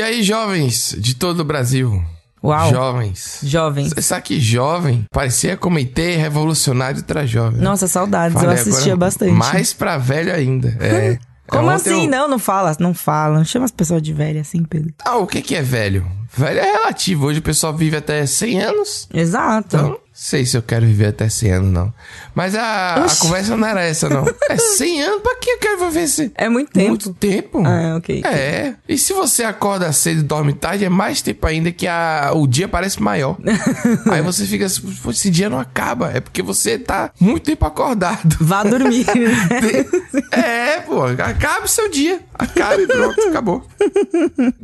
E aí, jovens de todo o Brasil? Uau. Jovens. Jovens. Você sabe que jovem parecia comitê revolucionário ultra jovem. Nossa, saudades. Falei eu assistia bastante. Mais pra velho ainda. É. Como Ontem assim? eu- Não, não fala, não fala. Não chama as pessoas de velha assim, Pedro. Ah, o que que é velho? Velho é relativo. Hoje o pessoal vive até 100 anos. Exato. Então, sei se eu quero viver até 100 anos, não. Mas a, a conversa não era essa, não. É 100 anos, pra que eu quero viver esse... É muito tempo. Muito tempo. Ah, ok. É. E se você acorda cedo e dorme tarde, é mais tempo ainda que a, o dia parece maior. Aí você fica assim, "Pô, esse dia não acaba. É porque você tá muito tempo acordado. Vá dormir. É, pô, acabe seu dia. Acabe, pronto, acabou.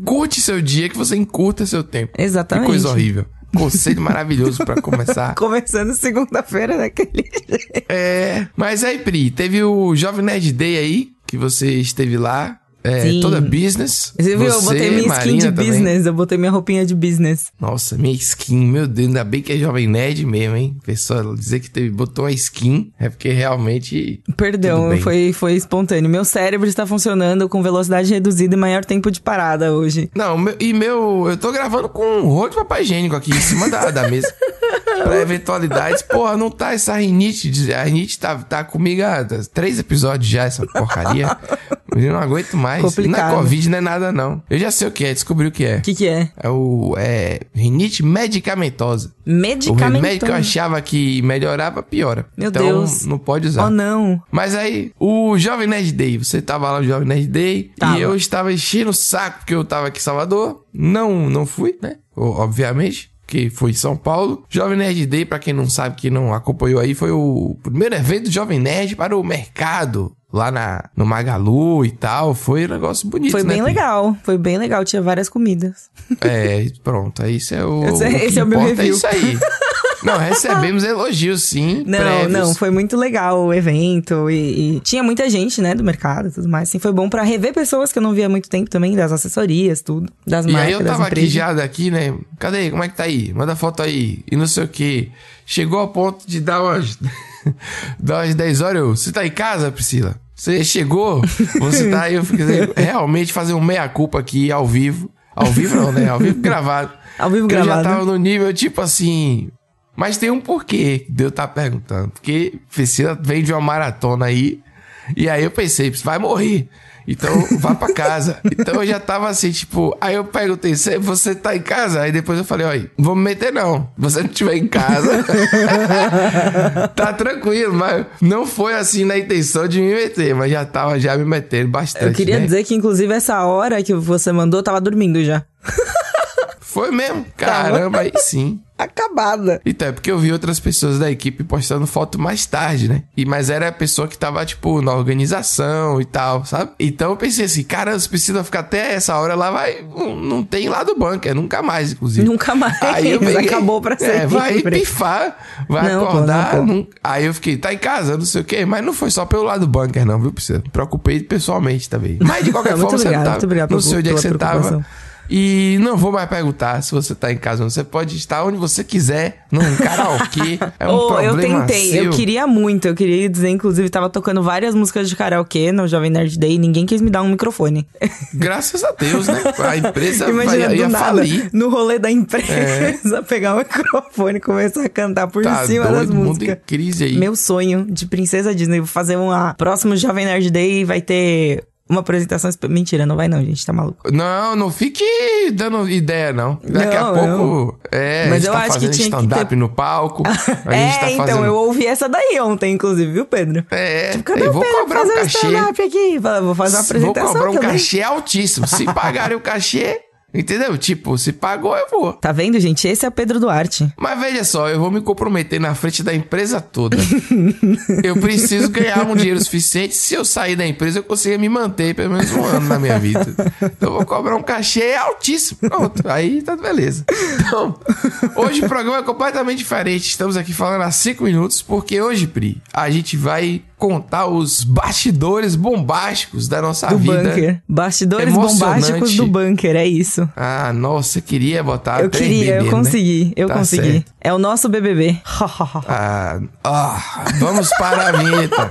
Curte seu dia que você encurta seu tempo. Exatamente. Que coisa horrível. Conselho maravilhoso pra começar. Começando segunda-feira daquele jeito. É, mas aí, Pri, teve o Jovem Nerd Day aí, que você esteve lá. É, Sim. toda business. Você viu? Eu botei minha skin de também. business. Eu botei minha roupinha de business. Nossa, minha skin, meu Deus, ainda bem que é Jovem Nerd mesmo, hein? Pessoal, dizer que teve, botou a skin é porque realmente. Perdão, foi, foi espontâneo. Meu cérebro está funcionando com velocidade reduzida e maior tempo de parada hoje. Não, meu- e meu. Eu tô gravando com um rolo de papel higiênico aqui em cima da, da mesa. pra eventualidades. Porra, não tá essa rinite. A rinite tá, tá comigo há três episódios já, essa porcaria. Eu não aguento mais. Complicado. Não é Covid, não é nada, não. Eu já sei o que é, descobri o que é. O que que é? É o. É. Rinite medicamentosa. O remédio que eu achava que melhorava, piora. Meu então, Deus. não pode usar. Oh, não. Mas aí, o Jovem Nerd Day, você tava lá no Jovem Nerd Day Tava. e eu estava enchendo o saco porque eu tava aqui em Salvador. Não, não fui, né? Obviamente, que foi em São Paulo. Jovem Nerd Day, pra quem não sabe, que não acompanhou aí, foi o primeiro evento do Jovem Nerd para o mercado. Lá na, no Magalu e tal. Foi um negócio bonito, Foi né, bem Pri? legal. Foi bem legal. Tinha várias comidas. É, pronto. Isso é o. Esse é- o que esse é o meu importa review. É isso aí. Não, recebemos elogios, sim. Não, prévios. não, foi muito legal o evento e, e tinha muita gente, né, do mercado e tudo mais. Assim, foi bom pra rever pessoas que eu não via há muito tempo também, das assessorias, tudo, das E marcas, aí eu tava aqui já daqui, né? Cadê? Como é que tá aí? Manda foto aí. E não sei o que. Chegou ao ponto de dar umas. dar umas 10 horas. Eu, você tá em casa, Priscila? Você chegou? Você tá aí? Eu fiquei realmente fazer um meia-culpa aqui ao vivo. Ao vivo não, né? Ao vivo gravado. Ao vivo Que Eu já gravado. tava no nível tipo assim. Mas tem um porquê de eu estar perguntando. Porque Priscila vem de uma maratona aí. E aí eu pensei, vai morrer. Então vá pra casa. então eu já tava assim, tipo. Aí eu perguntei, "Cê- você tá em casa? Aí depois eu falei, olha, não vou me meter não. Se você não estiver em casa. tá tranquilo, mas não foi assim na intenção de me meter. Mas já tava já me metendo bastante. Eu queria né? dizer que, inclusive, essa hora que você mandou, eu tava dormindo já. Foi mesmo. Caramba, aí sim. Acabada. Então, é porque eu vi outras pessoas da equipe postando foto mais tarde, né? E, mas era a pessoa que tava, tipo, na organização e tal, sabe? Então eu pensei assim, cara, se precisa ficar até essa hora lá, vai. Não, não tem lá do bunker, nunca mais, inclusive. Nunca mais. Aí eu peguei- Acabou pra sempre. É, vai pifar, vai Não, pô, acordar. não, pô. não- Aí eu fiquei, tá em casa, não sei o quê. Mas não foi só pelo lado do bunker, não, viu, Priscila? Me preocupei pessoalmente também. Mas de qualquer forma, você obrigado, não tava. não sei onde é que você tava. E não vou mais perguntar se você tá em casa. Você pode estar onde você quiser, num karaokê. É um Oh, eu problema tentei, seu. eu queria muito, eu queria dizer, inclusive, tava tocando várias músicas de karaokê no Jovem Nerd Day e ninguém quis me dar um microfone. Graças a Deus, né? A empresa Imagina, vai, ia nada, falir. no rolê da empresa, pegar o microfone e começar a cantar por Tá cima das doido, mundo em músicas. crise aí. Meu sonho de princesa Disney, vou fazer uma próximo Jovem Nerd Day vai ter uma apresentação, mentira, não vai não, gente, tá maluco. Não, não fique dando ideia, não. Daqui Não, a pouco. É, Mas a gente eu tá acho que fazendo stand-up ter- no palco. A gente é, tá então, fazendo. eu ouvi essa daí ontem, inclusive, viu, Pedro? É, Tipo, cadê eu o vou Pedro cobrar fazer um cachê. stand-up aqui? Vou fazer uma Vou apresentação cobrar um também. cachê altíssimo. Se pagarem o cachê, entendeu? Tipo, se pagou, eu vou. Tá vendo, gente? Esse é o Pedro Duarte. Mas veja só, eu vou me comprometer na frente da empresa toda. eu preciso ganhar um dinheiro suficiente. Se eu sair da empresa, eu consiga me manter pelo menos um ano na minha vida. Então eu vou cobrar um cachê altíssimo. Pronto, aí tá beleza. Então, hoje o programa é completamente diferente. Estamos aqui falando há cinco minutos, porque hoje, Pri, a gente vai contar os bastidores bombásticos da nossa Do vida. bunker. Bastidores bombásticos do bunker, é isso. Ah, nossa, queria botar eu queria, eu né? consegui, eu Tá consegui. certo. É o nosso BBB. Ah, ah, vamos para a vinheta.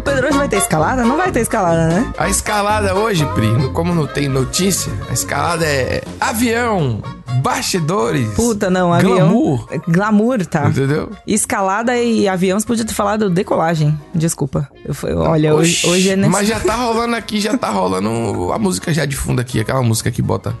Pedro, hoje vai ter escalada? Não vai ter escalada, né? A escalada hoje, Pri, como não tem notícia, a escalada é avião, bastidores. Puta, não, avião. Glamour. Glamour, tá. Entendeu? Escalada e avião, você podia ter falado decolagem. Desculpa. Eu, fui- olha, hoje, hoje é nesse... Mas já tá rolando aqui, já tá rolando a música já de fundo aqui, aquela música que bota.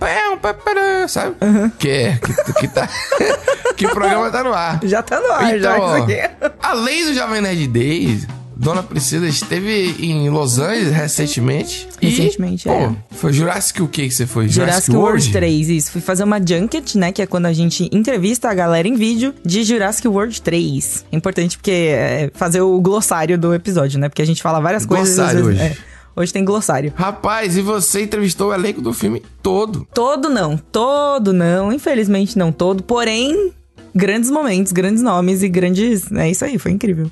Sabe? Que é, que, que tá. que o programa tá no ar. Já tá no ar, já Então, ó, isso aqui. além do Jovem Nerd Days, Dona Priscila esteve em Los Angeles recentemente. e, Recentemente, pô, é. Foi Jurassic o que que você foi? Jurassic World 3, isso. Fui fazer uma junket, né? Que é quando a gente entrevista a galera em vídeo de Jurassic World 3. É importante porque é fazer o glossário do episódio, né? Porque a gente fala várias coisas. às Glossário hoje. é. Hoje tem glossário. Rapaz, e você entrevistou o elenco do filme todo. Todo não, todo não. Infelizmente não todo. Porém, grandes momentos, grandes nomes e grandes. É isso aí, foi incrível.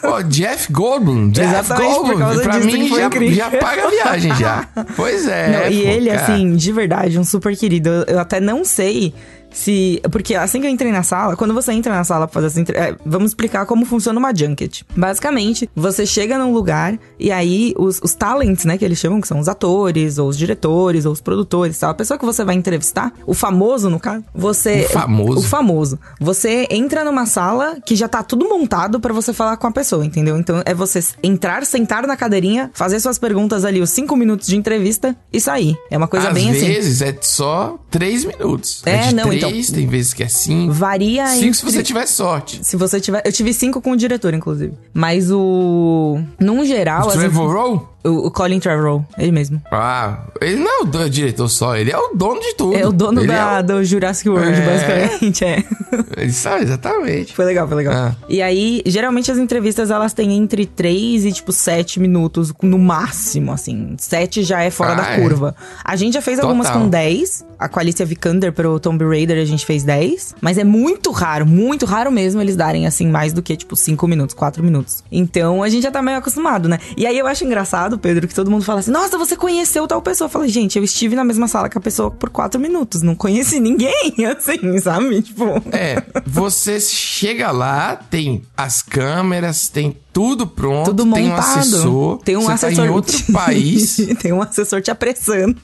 Pô, Jeff Goldblum. Jeff Exatamente, por Goldblum. causa pra disso mim já, incrível. já paga a viagem já. Pois é. Não, e pô, ele, cara. assim, de verdade, um super querido. Eu, eu até não sei se. Porque assim que eu entrei na sala, quando você entra na sala pra fazer essa entre... é, Vamos explicar como funciona uma junket. Basicamente, você chega num lugar e aí os, os talents, né, que eles chamam, que são os atores, ou os diretores, ou os produtores, tal. A pessoa que você vai entrevistar, o famoso, no caso, você. O famoso? O famoso. Você entra numa sala que já tá tudo montado pra você falar com a pessoa, entendeu? Então é você entrar, sentar na cadeirinha, fazer suas perguntas ali, os cinco minutos de entrevista e sair. É uma coisa Às bem assim. vezes é só três minutos. É, de não, três, então- tem vezes que é cinco. Varia Cinco entre... se você tiver sorte. Se você tiver. Eu tive cinco com o diretor, inclusive. Mas o. Num geral. as- Trevorrow? O, o Colin Trevorrow, ele mesmo. Ah, ele não é o diretor só, ele é o dono de tudo. É o dono ele da, É do Jurassic World, É. basicamente, é. sabe, exatamente. Foi legal, foi legal. Ah. E aí, geralmente as entrevistas elas têm entre 3 e tipo 7 minutos no máximo, assim. 7 já é fora Ah, da é. curva. A gente já fez algumas Total. com 10. A com a Alicia Vikander pro Tomb Raider a gente fez 10. Mas é muito raro, muito raro mesmo eles darem assim mais do que tipo 5 minutos, 4 minutos. Então a gente já tá meio acostumado, né? E aí eu acho engraçado, Pedro, que todo mundo fala assim: Nossa, você conheceu tal pessoa. Eu falei, gente, eu estive na mesma sala que a pessoa por 4 minutos. Não conheci ninguém, assim, sabe? Tipo. É, você chega lá, tem as câmeras, tem tudo pronto, Tudo tem um montado. assessor, Tem um você assessor. tá em outro país tem um assessor te apressando.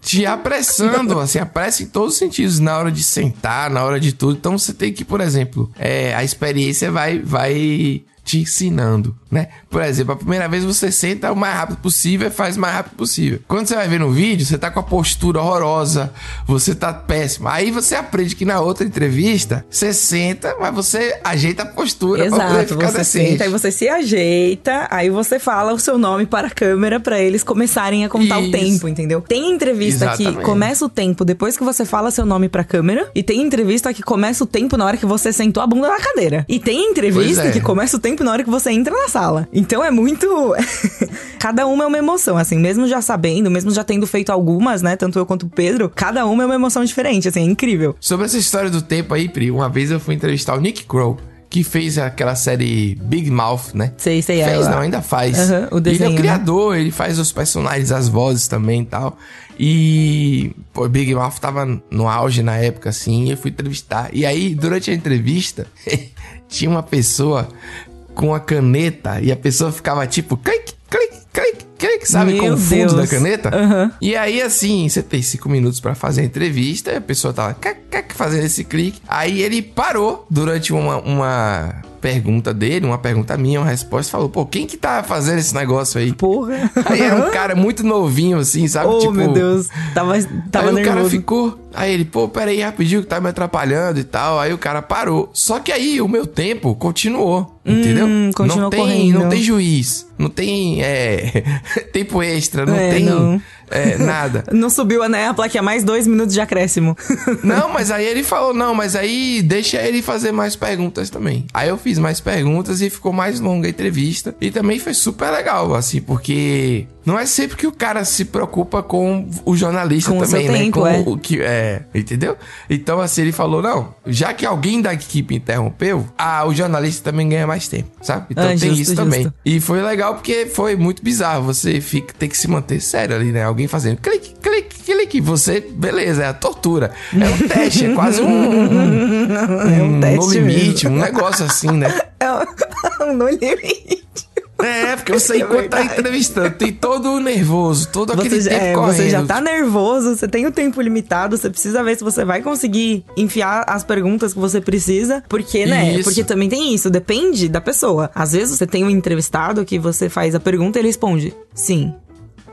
te apressando, assim, apressa em todos os sentidos, na hora de sentar, na hora de tudo. Então você tem que, por exemplo, é, a experiência vai, vai te ensinando, né? Por exemplo, a primeira vez você senta o mais rápido possível e faz o mais rápido possível. Quando você vai ver no vídeo, você tá com a postura horrorosa, você tá péssimo. Aí você aprende que na outra entrevista, você senta, mas você ajeita a postura Exato, você decente. senta, aí você se ajeita, aí você fala o seu nome para a câmera pra eles começarem a contar o Isso. tempo, entendeu? Tem entrevista que Exatamente. começa o tempo depois que você fala seu nome pra câmera, e tem entrevista que começa o tempo na hora que você sentou a bunda na cadeira. E tem entrevista é. que começa o tempo na hora que você entra na sala. Então é muito. cada uma é uma emoção, assim, mesmo já sabendo, mesmo já tendo feito algumas, né? Tanto eu quanto o Pedro, cada uma é uma emoção diferente, assim, é incrível. Sobre essa história do tempo aí, Pri, uma vez eu fui entrevistar o Nick Crow, que fez aquela série Big Mouth, né? Sei, sei, Fez, é, não, ainda faz. Aham, o ele é desenho, o né? criador, ele faz os personagens, as vozes também e tal. E, pô, Big Mouth tava no auge na época, assim, e eu fui entrevistar. E aí, durante a entrevista, tinha uma pessoa com a caneta e a pessoa ficava tipo, clique, clique, clique, clique, sabe? Meu com o fundo Deus. da caneta. Aham. E aí, assim, você tem cinco minutos pra fazer a entrevista, e a pessoa tava cac, cac, fazendo esse clique. Aí ele parou durante uma, uma pergunta dele, uma pergunta minha, uma resposta, falou: pô, quem que tá fazendo esse negócio aí? Porra. Aí era um cara muito novinho, assim, sabe? Oh, meu Deus. Tava, tava aí o nervoso. cara ficou. Aí ele, pô, peraí, rapidinho, que tá me atrapalhando e tal. Aí o cara parou. Só que aí o meu tempo continuou. Entendeu? Hum, não tem, correndo. não tem juiz. Não tem é, tempo extra, não É, tem não. é, nada. Não subiu né, a plaquinha mais dois minutos de acréscimo. Não, mas aí ele falou, não, mas aí deixa ele fazer mais perguntas também. Aí eu fiz mais perguntas e ficou mais longa a entrevista. E também foi super legal, assim, porque não é sempre que o cara se preocupa com o jornalista Com o também, seu né? tempo, com é. o que é, entendeu? Então assim ele falou, não, já que alguém da equipe interrompeu, ah, o jornalista também ganha mais tempo, sabe? Então Ah, tem justo, isso também. justo. E foi legal porque foi muito bizarro. Você fica, tem que se manter sério ali, né? Alguém fazendo clique, clique, clique. Você, beleza, é a tortura. É um teste, é quase um, um, é um no teste limite, mesmo. um negócio assim, né? É um, um no limite. É, porque você, enquanto tá entrevistando, tem todo o nervoso, todo aquele Você, já- tempo é, correndo. você já tá nervoso, você tem o tempo limitado, você precisa ver se você vai conseguir enfiar as perguntas que você precisa. Porque, né? Isso. Porque também tem isso, depende da pessoa. Às vezes você tem um entrevistado que você faz a pergunta e ele responde sim,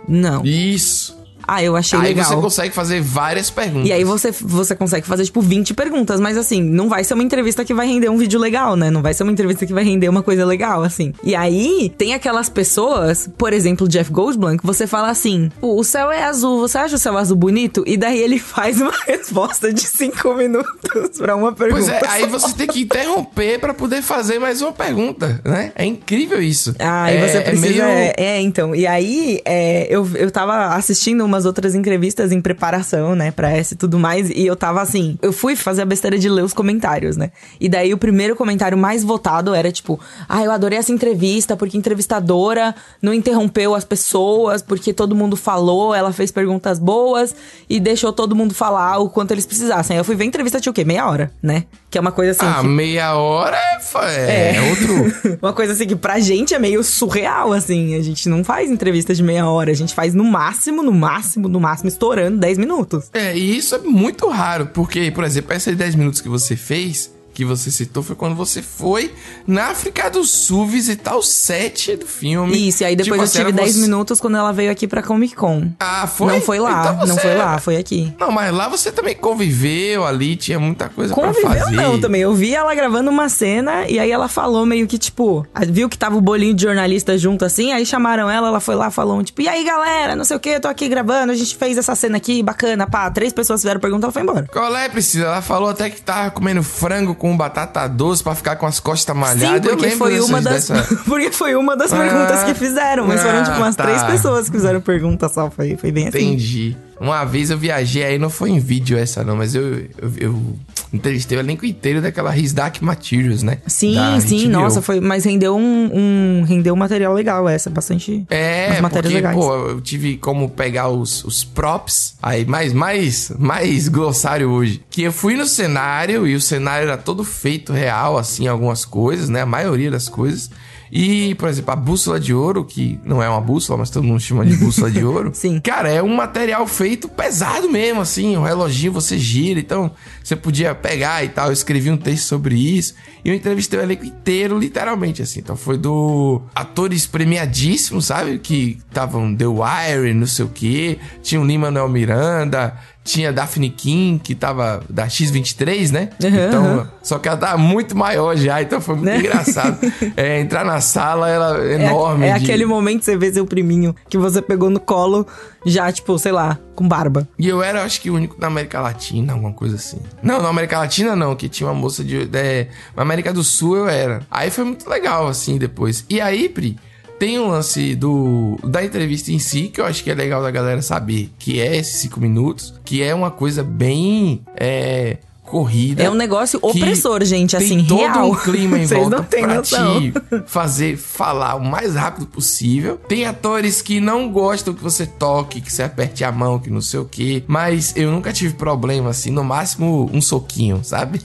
não. Isso. Ah, eu achei Aí legal. você consegue fazer várias perguntas. E aí você, você consegue fazer, tipo, 20 perguntas. Mas assim, não vai ser uma entrevista que vai render um vídeo legal, né? Não vai ser uma entrevista que vai render uma coisa legal, assim. E aí, tem aquelas pessoas, por exemplo, Jeff Goldblum, que você fala assim: "Pô, o céu é azul, você acha o céu azul bonito? E daí ele faz uma resposta de 5 minutos pra uma pergunta. Pois é, aí você tem que interromper pra poder fazer mais uma pergunta, né? É incrível isso. Ah, é, e você precisa. É meio... É, é, então. E aí, é, eu, eu tava assistindo umas outras entrevistas em preparação, né, pra essa e tudo mais. E eu tava assim. Eu fui fazer a besteira de ler os comentários, né? E daí o primeiro comentário mais votado era tipo: Ah, eu adorei essa entrevista, porque a entrevistadora não interrompeu as pessoas, porque todo mundo falou, ela fez perguntas boas e deixou todo mundo falar o quanto eles precisassem. Aí eu fui ver a entrevista, tinha o quê? Meia hora, né? Que é uma coisa assim. Ah, que- meia hora é, fa- é, outro. uma coisa assim que pra gente é meio surreal, assim. A gente não faz entrevista de meia hora. A gente faz no máximo, no máximo, no máximo, estourando 10 minutos. É, e isso é muito raro, porque, por exemplo, esses 10 minutos que você fez, que você citou, foi quando você foi na África do Sul visitar o set do filme. Isso, e aí depois Tipo eu tive era 10 você- minutos quando ela veio aqui pra Comic Con. Ah, foi? Não foi lá, Então não foi lá, foi aqui. Não, mas lá você também conviveu ali, tinha muita coisa pra Conviveu fazer. não também. Eu vi ela gravando uma cena e aí ela falou meio que, tipo, viu que tava o bolinho de jornalista junto assim, aí chamaram ela, ela foi lá, falou, tipo, e aí galera, não sei o que, eu tô aqui gravando, a gente fez essa cena aqui, bacana, pá. Três pessoas fizeram pergunta, ela foi embora. Qual é, Priscila? Ela falou até que tava comendo frango com batata doce pra ficar com as costas Sim, malhadas. Eu porque foi uma das dessa- porque foi uma das Ah, perguntas que fizeram, mas foram tipo umas ah, três tá. pessoas que fizeram pergunta só, foi, foi bem assim. Entendi. Uma vez eu viajei, aí não foi em vídeo essa não, mas eu, eu, eu entrevistei o elenco inteiro daquela His Dark Materials, né? Sim, Da sim, HBO. nossa, foi, mas rendeu um, um rendeu um material legal essa, bastante É, matérias porque, legais. pô, eu tive como pegar os, os props, aí mais, mais, mais glossário hoje. Que eu fui no cenário e o cenário era todo feito real, assim, algumas coisas, né? A maioria das coisas. E, por exemplo, a bússola de ouro, que não é uma bússola, mas todo mundo chama de bússola de ouro. Sim. Cara, é um material feito pesado mesmo, assim. O reloginho você gira, então você podia pegar e tal. Eu escrevi um texto sobre isso. E eu entrevistei o elenco inteiro, literalmente, assim. Então foi do atores premiadíssimos, sabe? Que estavam The Wire, não sei o quê. Tinha o Lin-Manuel Miranda. Tinha Daphne King, que tava da X23, né? Aham, então, aham. só que ela tava muito maior já, então foi muito Né? engraçado. É, entrar na sala, ela é É, enorme. é de- aquele momento que você vê seu priminho que você pegou no colo, já, tipo, sei lá, com barba. E eu era, acho que, o único da América Latina, alguma coisa assim. Não, na América Latina não, que tinha uma moça de. É, na América do Sul eu era. Aí foi muito legal, assim, depois. E aí, Pri, tem um lance do da entrevista em si, que eu acho que é legal da galera saber, que é esses cinco minutos, que é uma coisa bem. É, corrida. É um negócio opressor, gente, tem assim, todo real. um clima em volta pra noção. te fazer falar o mais rápido possível. Tem atores que não gostam que você toque, que você aperte a mão, que não sei o que. Mas eu nunca tive problema, assim, no máximo um soquinho, sabe?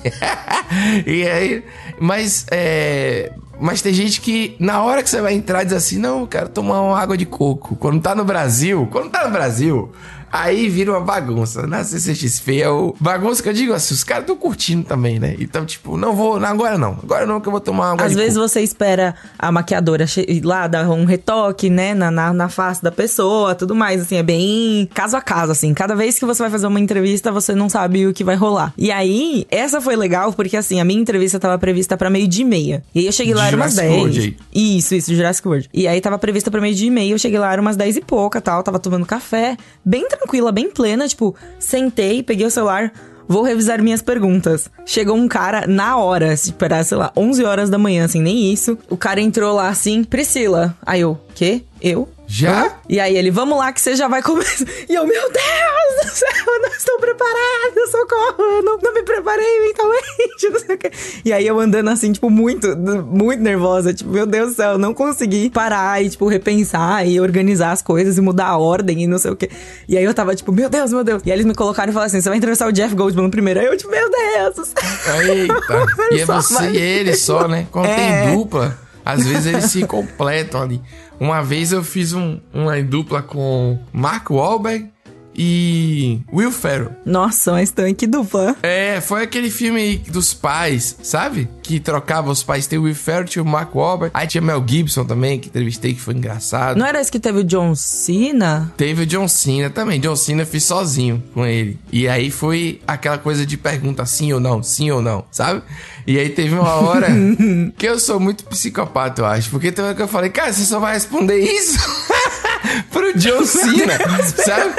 e aí, mas é. Mas tem gente que, na hora que você vai entrar, diz assim: não, quero tomar uma água de coco. Quando tá no Brasil, quando tá no Brasil, aí vira uma bagunça. Na CCXP é o. Bagunça que eu digo assim: os caras estão curtindo também, né? Então, tipo, não vou, não, agora não. Agora não, que eu vou tomar uma água Às de vezes você espera a maquiadora ir lá dar um retoque, né, na, na, na face da pessoa, tudo mais, assim, é bem caso a caso, assim. Cada vez que você vai fazer uma entrevista, você não sabe o que vai rolar. E aí, essa foi legal, porque assim, a minha entrevista tava prevista pra meio dia e meia. E aí eu cheguei lá, era umas Jurassic 10. World. Isso, isso, Jurassic World. E aí tava prevista pra meio dia e meia, eu cheguei lá, era umas 10 e pouca, tal, tava tomando café, bem tranquila, bem plena, tipo, sentei, peguei o celular, vou revisar minhas perguntas. Chegou um cara na hora, se esperar, sei lá, 11 horas da manhã, assim, nem isso. O cara entrou lá assim, Priscila. Aí eu, quê? Eu? Já? E aí ele, vamos lá que você já vai começar. E eu, meu Deus céu, eu não estou preparada, socorro, eu não, não me preparei mentalmente, não sei o quê. E aí eu andando assim, tipo, muito, muito nervosa, tipo, meu Deus do céu, eu não consegui parar e, tipo, repensar e organizar as coisas e mudar a ordem e não sei o quê. E aí eu tava, tipo, meu Deus, meu Deus. E aí eles me colocaram e falaram assim: você vai entrevistar o Jeff Goldblum primeiro. Aí eu, tipo, meu Deus. Eita. e é você mais- e ele só, né? Quando É. tem dupla. Às vezes eles se completam ali. Uma vez eu fiz um, uma dupla com Mark Wahlberg e Will Ferrell. Nossa, mas também que dupla. É, foi aquele filme dos pais, sabe? Que trocava os pais. Tem o Will Ferrell, tinha o Mark Wahlberg. Aí tinha Mel Gibson também, que entrevistei, que foi engraçado. Não era esse que teve o John Cena? Teve o John Cena também. John Cena eu fiz sozinho com ele. E aí foi aquela coisa de pergunta sim ou não, sim ou não, sabe? E aí teve uma hora que eu sou muito psicopata, eu acho. Porque tem uma hora que eu falei, cara, você só vai responder isso? pro John Cena, sabe?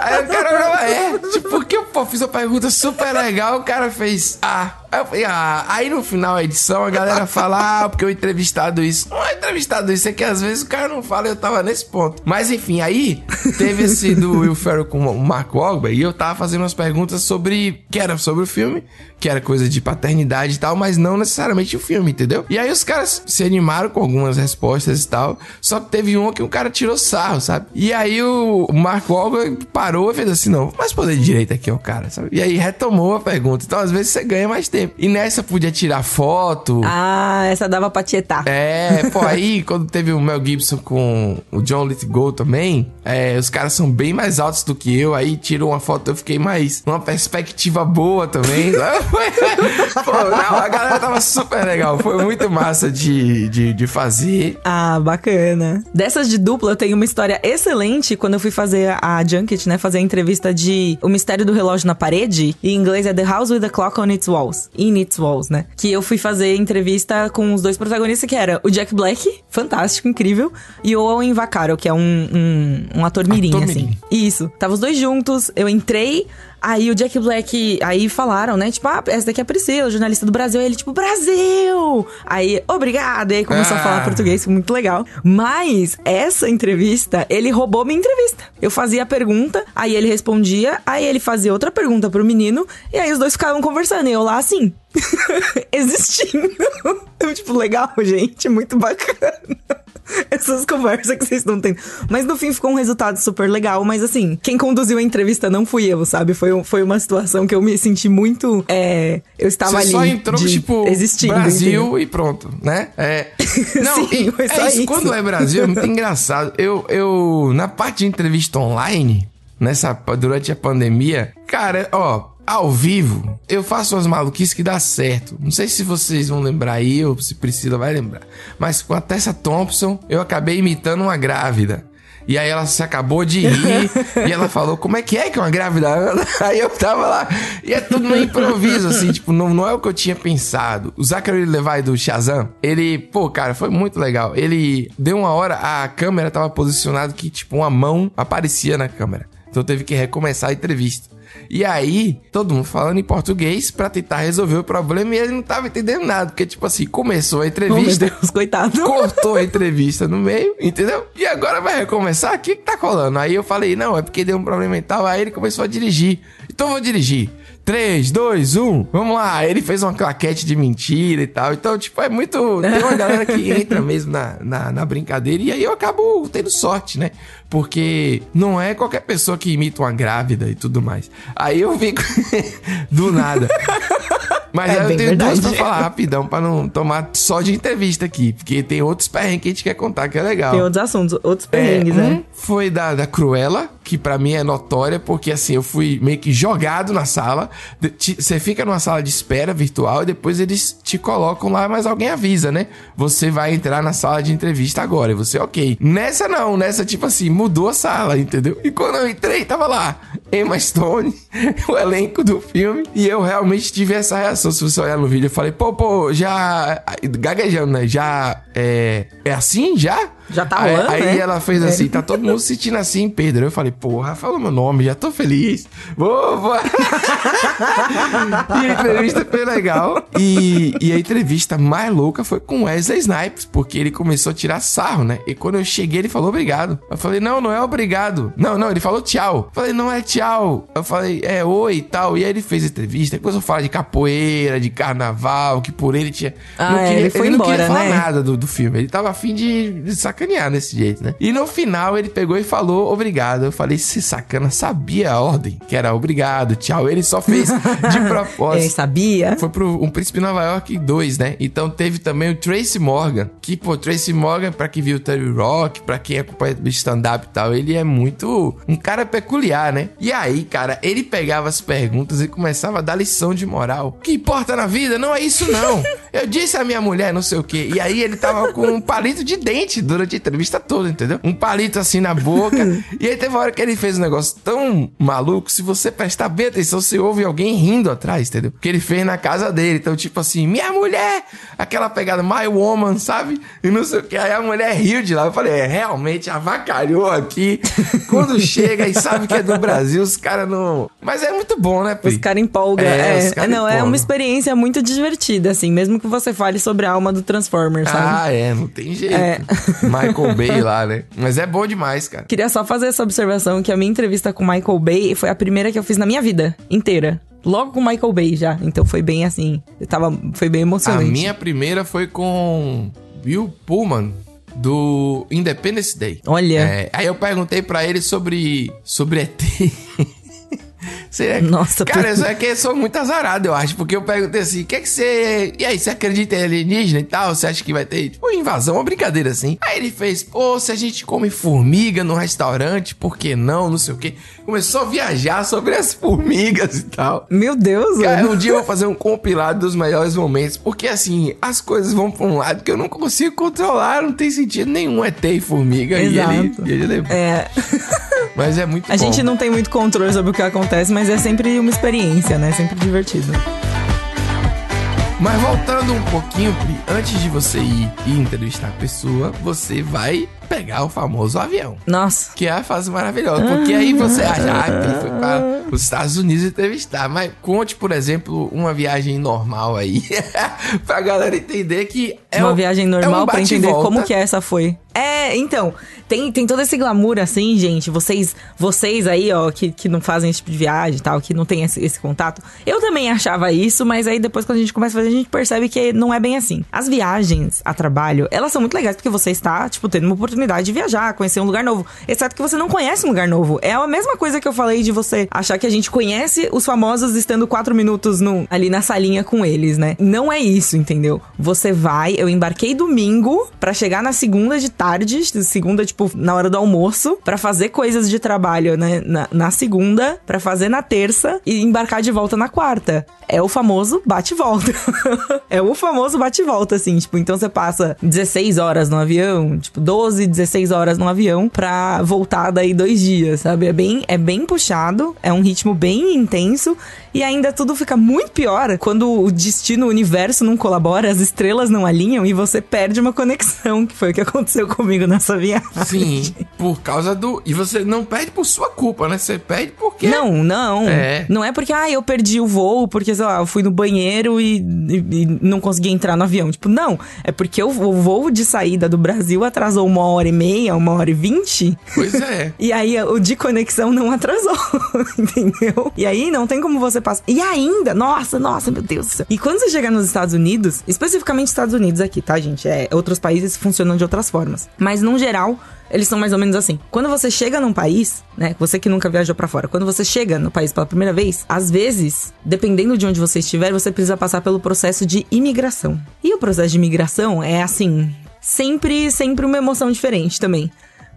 Aí o cara não é. Tipo, porque eu pô, fiz uma pergunta super legal, o cara fez ah. Aí ah. Aí no final da edição a galera fala, ah, porque eu entrevistado isso. Não é entrevistado isso, é que às vezes o cara não fala, eu tava nesse ponto. Mas enfim, aí teve esse do Will Ferrell com o Mark Wahlberg e eu tava fazendo umas perguntas sobre, que era sobre o filme, que era coisa de paternidade e tal, mas não necessariamente o filme, entendeu? E aí os caras se animaram com algumas respostas e tal, só que teve uma que o cara tirou sarro, sabe? E aí o Mark Wahlberg parou e fez assim, não, mas poder de direito aqui o cara, sabe? E aí retomou a pergunta. Então às vezes você ganha mais tempo. E nessa podia tirar foto. Ah, essa dava pra tietar. É, pô, aí quando teve o Mel Gibson com o John Lithgow também, é, os caras são bem mais altos do que eu, aí tirou uma foto, eu fiquei mais numa perspectiva boa também. pô, não, a galera tava super legal, foi muito massa de, de, de fazer. Ah, bacana. Dessas de dupla, eu tenho uma história excelente quando eu fui fazer a Junket, né, fazer a entrevista de O Mistério do Relógio na Parede, em inglês é The House with the Clock on Its Walls, in Its Walls, né, que eu fui fazer entrevista com os dois protagonistas, que era o Jack Black, fantástico, incrível, e o Owen Vaccaro, que é um, um, um ator mirim, Ator assim. mirim. Isso. Tava os dois juntos, eu entrei, aí o Jack Black, aí falaram, né, tipo, ah, essa daqui é a Priscila, jornalista do Brasil, aí ele, tipo, Brasil! Aí, obrigado, e aí começou a falar Ah. português, muito legal. Mas, essa entrevista, ele roubou minha entrevista. Eu fazia a pergunta, aí ele respondia, aí ele fazia outra pergunta pro menino, e aí os dois ficavam conversando, e eu lá assim, existindo. Eu, tipo, legal, gente, muito bacana. Essas conversas que vocês estão tendo. Mas no fim ficou um resultado super legal. Mas assim, quem conduziu a entrevista não fui eu, sabe? Foi, foi uma situação que eu me senti muito. É, eu estava Você ali. só entrou, tipo, existindo. Brasil entendeu? e pronto, né? É. Não, Sim, e- é isso. isso. Quando é Brasil, é muito engraçado. Eu, eu, na parte de entrevista online, nessa, durante a pandemia, cara, ó, ao vivo, eu faço umas maluquices que dá certo. Não sei se vocês vão lembrar aí, ou se Priscila vai lembrar. Mas com a Tessa Thompson, eu acabei imitando uma grávida. E aí ela se acabou de rir e ela falou, como é que é que uma grávida anda? Aí eu tava lá, e é tudo no improviso, assim, tipo, não, não é o que eu tinha pensado. O Zachary Levi do Shazam, ele, pô, cara, foi muito legal. Ele deu uma hora, a câmera tava posicionada que, tipo, uma mão aparecia na câmera. Então teve que recomeçar a entrevista. E aí, todo mundo falando em português pra tentar resolver o problema e ele não tava entendendo nada, porque, tipo assim, começou a Oh, meu entrevista. Deus, coitado. cortou a entrevista no meio, entendeu? E agora vai recomeçar? O que, que tá colando? Aí eu falei, não, é porque deu um problema e tal. Aí ele começou a dirigir. Então eu vou dirigir. 3, 2, 1, vamos lá. Ele fez uma claquete de mentira e tal. Então, tipo, é muito. Tem uma galera que entra mesmo na, na, na brincadeira. E aí eu acabo tendo sorte, né? Porque não é qualquer pessoa que imita uma grávida e tudo mais. Aí eu fico do nada. Mas É aí eu tenho duas verdade. pra falar rapidão, pra não tomar só de entrevista aqui. Porque tem outros perrengues que a gente quer contar que é legal. Tem outros assuntos, outros É, perrengues, um né? foi da, da Cruella, que pra mim é notória, porque assim, eu fui meio que jogado na sala. Você fica numa sala de espera virtual e depois eles te colocam lá, mas alguém avisa, né? Você vai entrar na sala de entrevista agora. E você, ok. Nessa não, nessa tipo assim, mudou a sala, entendeu? E quando eu entrei, tava lá Emma Stone, o elenco do filme, e eu realmente tive essa reação. Se você olhar no vídeo, eu falei, pô, pô, já. Gaguejando, né? Já. É, é assim? Já? Já tá Aí- rolando, Aí, né? ela fez assim, tá todo mundo se sentindo assim, Pedro. Eu falei, porra, fala meu nome, já tô feliz. Vou, vou. e a entrevista foi legal. E, e a entrevista mais louca foi com Wesley Snipes, porque ele começou a tirar sarro, né? E quando eu cheguei, ele falou obrigado. Eu falei, não, não é obrigado. Não, não, ele falou tchau. Eu falei, não é tchau. Eu falei, é oi e tal. E aí ele fez entrevista, começou a falar de capoeira, de carnaval, que por ele tinha. Ah, não queria, ele foi não embora, queria falar né? nada do, do filme. Ele tava afim de, de sacanear desse jeito, né? E no final ele pegou e falou obrigado. Eu falei, esse sacana sabia a ordem, que era obrigado, tchau. Ele só fez de propósito. Ele sabia. Foi pro Um Príncipe Nova York 2, né? Então teve também o Tracy Morgan, que, pô, Tracy Morgan, pra quem viu o Terry Rock, pra quem acompanha o stand-up e tal, ele é muito um cara peculiar, né? E aí, cara, ele pegava as perguntas e começava a dar lição de moral. O que importa na vida não é isso, não. Eu disse à minha mulher, não sei o quê. E aí ele tava com um palito de dente durante a entrevista toda, entendeu? Um palito assim na boca. e aí teve uma hora que ele fez um negócio tão maluco, se você prestar bem atenção, você ouve alguém rindo atrás, entendeu? Que ele fez na casa dele. Então, tipo assim, minha mulher! Aquela pegada, my woman, sabe? E não sei o que. Aí a mulher riu de lá. Eu falei, é, realmente avacalhou aqui. Quando chega e sabe que é do Brasil, os caras não. Mas é muito bom, né, Pri? Os caras empolgam. É, é. Cara não, empolga. é uma experiência muito divertida, assim, mesmo que você fale sobre a alma do Transformers, sabe? Ah, é, não tem jeito. É. Michael Bay lá, né? Mas é bom demais, cara. Queria só fazer essa observação que a minha entrevista com o Michael Bay foi a primeira que eu fiz na minha vida inteira logo com Michael Bay já. Então foi bem assim. Eu tava, foi bem emocionante. A minha primeira foi com Bill Pullman. Do Independence Day. Olha. É, aí eu perguntei para ele sobre, sobre ET. Você é... Nossa, Cara, isso é que eu sou muito azarado, eu acho. Porque eu perguntei assim: o que é que você. E aí, você acredita em alienígena e tal? Você acha que vai ter, tipo, invasão? Uma brincadeira assim. Aí ele fez: pô, se a gente come formiga no restaurante, por que não? Não sei o quê. Começou a viajar sobre as formigas e tal. Meu Deus, Cara, mano. um dia eu vou fazer um compilado dos melhores momentos. Porque assim, as coisas vão pra um lado que eu não consigo controlar. Não tem sentido nenhum. É ter formiga. Exato. E ele, e ele É. Mas é muito A bom. gente não tem muito controle sobre o que acontece, mas é sempre uma experiência, né? Sempre divertido. Mas voltando um pouquinho, Pri, antes de você ir e entrevistar a pessoa, você vai pegar o famoso avião. Nossa. Que é a fase maravilhosa. Porque aí você acha, ah, ele foi para os Estados Unidos entrevistar. Mas conte, por exemplo, uma viagem normal aí. pra galera entender que é uma um, viagem normal é um pra entender como que essa foi. É, então, tem, tem todo esse glamour assim, gente. Vocês vocês aí, ó, que, que não fazem esse tipo de viagem e tal, que não tem esse, esse contato. Eu também achava isso, mas aí depois quando a gente começa a fazer, a gente percebe que não é bem assim. As viagens a trabalho, elas são muito legais porque você está, tipo, tendo uma oportunidade de viajar, conhecer um lugar novo. Exceto que você não conhece um lugar novo. É a mesma coisa que eu falei de você achar que a gente conhece os famosos estando quatro minutos no, ali na salinha com eles, né? Não é isso, entendeu? Você vai, eu embarquei domingo para chegar na segunda de tarde, segunda, tipo, na hora do almoço, para fazer coisas de trabalho, né? Na, na segunda, para fazer na terça e embarcar de volta na quarta. É o famoso bate-volta. é o famoso bate-volta, assim. Tipo, então você passa 16 horas no avião, tipo, 12, 16 horas no avião pra voltar daí dois dias, sabe? É bem, é bem puxado, é um ritmo bem intenso e ainda tudo fica muito pior quando o destino, o universo não colabora, as estrelas não alinham e você perde uma conexão, que foi o que aconteceu comigo nessa viagem. Sim, por causa do. E você não perde por sua culpa, né? Você perde porque. Não, não. É. Não é porque, ah, eu perdi o voo, porque, sei lá, eu fui no banheiro e, e, e não consegui entrar no avião. Tipo, não. É porque o, o, voo de saída do Brasil atrasou uma hora e meia, uma hora e vinte. Pois é. e aí o de conexão não atrasou, entendeu? E aí não tem como você passar. E ainda, nossa, nossa, meu Deus do céu. E quando você chegar nos Estados Unidos, especificamente Estados Unidos aqui, tá, gente? É, outros países funcionam de outras formas. Mas, no geral, eles são mais ou menos assim. Quando você chega num país, né? Você que nunca viajou para fora, quando você chega no país pela primeira vez, às vezes, dependendo de onde você estiver, você precisa passar pelo processo de imigração. E o processo de imigração é assim, sempre, sempre uma emoção diferente também.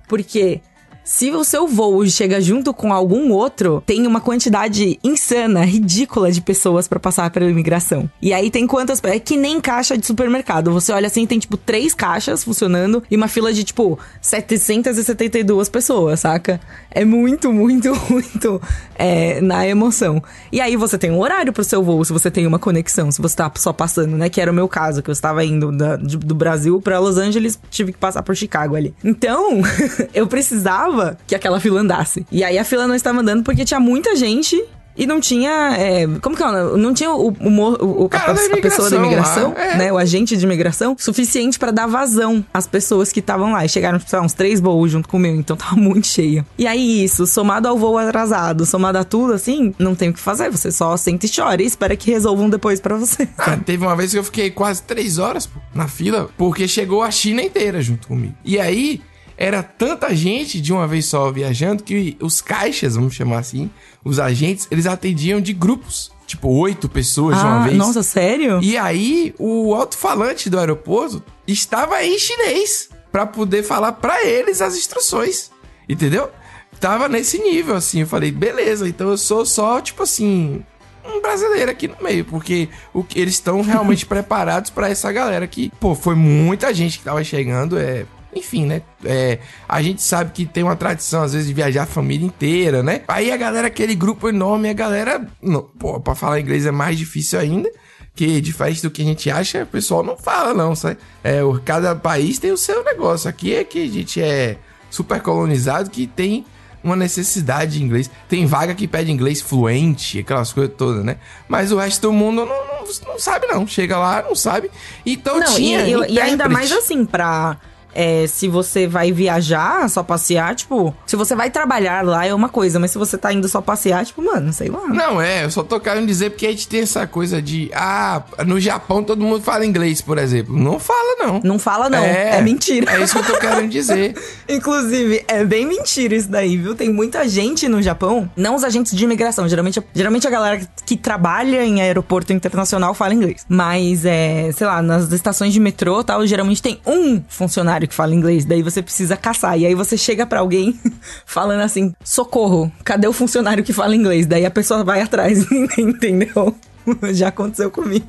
Porque se o seu voo chega junto com algum outro, tem uma quantidade insana, ridícula de pessoas para passar pela imigração. E aí tem quantas. É que nem caixa de supermercado. Você olha assim, tem tipo três caixas funcionando e uma fila de tipo 772 pessoas, saca? É muito, muito, muito é, na emoção. E aí você tem um horário pro seu voo, se você tem uma conexão, se você tá só passando, né? Que era o meu caso, que eu estava indo da, de, do Brasil para Los Angeles, tive que passar por Chicago ali. Então, eu precisava que aquela fila andasse. E aí a fila não estava andando porque tinha muita gente E não tinha. é, como que é? Não tinha o, o, o- Cara a, da a pessoa da imigração lá, é. né? O agente de imigração, suficiente pra dar vazão às pessoas que estavam lá. E chegaram, sei lá, uns três voos junto com o meu, então tava muito cheia. E aí, isso, somado ao voo atrasado, somado a tudo, assim, não tem o que fazer. Você só senta e chora e espera que resolvam depois pra você. Ah, teve uma vez que eu fiquei quase três horas pô, na fila, porque chegou a China inteira junto comigo. E aí, era tanta gente de uma vez só viajando que os caixas, vamos chamar assim, os agentes, eles atendiam de grupos. Tipo, oito pessoas de uma Ah, vez. nossa, sério? E aí, o alto-falante do aeroporto estava em chinês pra poder falar pra eles as instruções. Entendeu? Tava nesse nível, assim. Eu falei, beleza, então eu sou só, tipo assim, um brasileiro aqui no meio, porque o que eles estão realmente preparados pra essa galera que, pô, foi muita gente que tava chegando, é. Enfim, né? É, a gente sabe que tem uma tradição, às vezes, de viajar a família inteira, né? Aí a galera, aquele grupo enorme, a galera. Não, pô, pra falar inglês é mais difícil ainda. Que diferente do que a gente acha, o pessoal não fala, não, sabe? É, o, cada país tem o seu negócio. Aqui é que a gente é super colonizado, que tem uma necessidade de inglês. Tem vaga que pede inglês fluente, aquelas coisas todas, né? Mas o resto do mundo não, não, não sabe, não. Chega lá, não sabe. Então Não, tinha. e- e ainda mais assim, pra. É, se você vai viajar, só passear, tipo, se você vai trabalhar lá é uma coisa, mas se você tá indo só passear, tipo, mano, sei lá. Não, é, eu só tô querendo dizer porque a gente tem essa coisa de. Ah, no Japão todo mundo fala inglês, por exemplo. Não fala, não. Não fala, não. É, mentira. É isso que eu tô querendo dizer. Inclusive, é bem mentira isso daí, viu? Tem muita gente no Japão, não os agentes de imigração. Geralmente, geralmente a galera que trabalha em aeroporto internacional fala inglês. Mas, é, sei lá, nas estações de metrô e tal, geralmente tem um funcionário que fala inglês. Daí você precisa caçar. E aí você chega pra alguém falando assim: socorro, cadê o funcionário que fala inglês? Daí a pessoa vai atrás, entendeu? Já aconteceu comigo.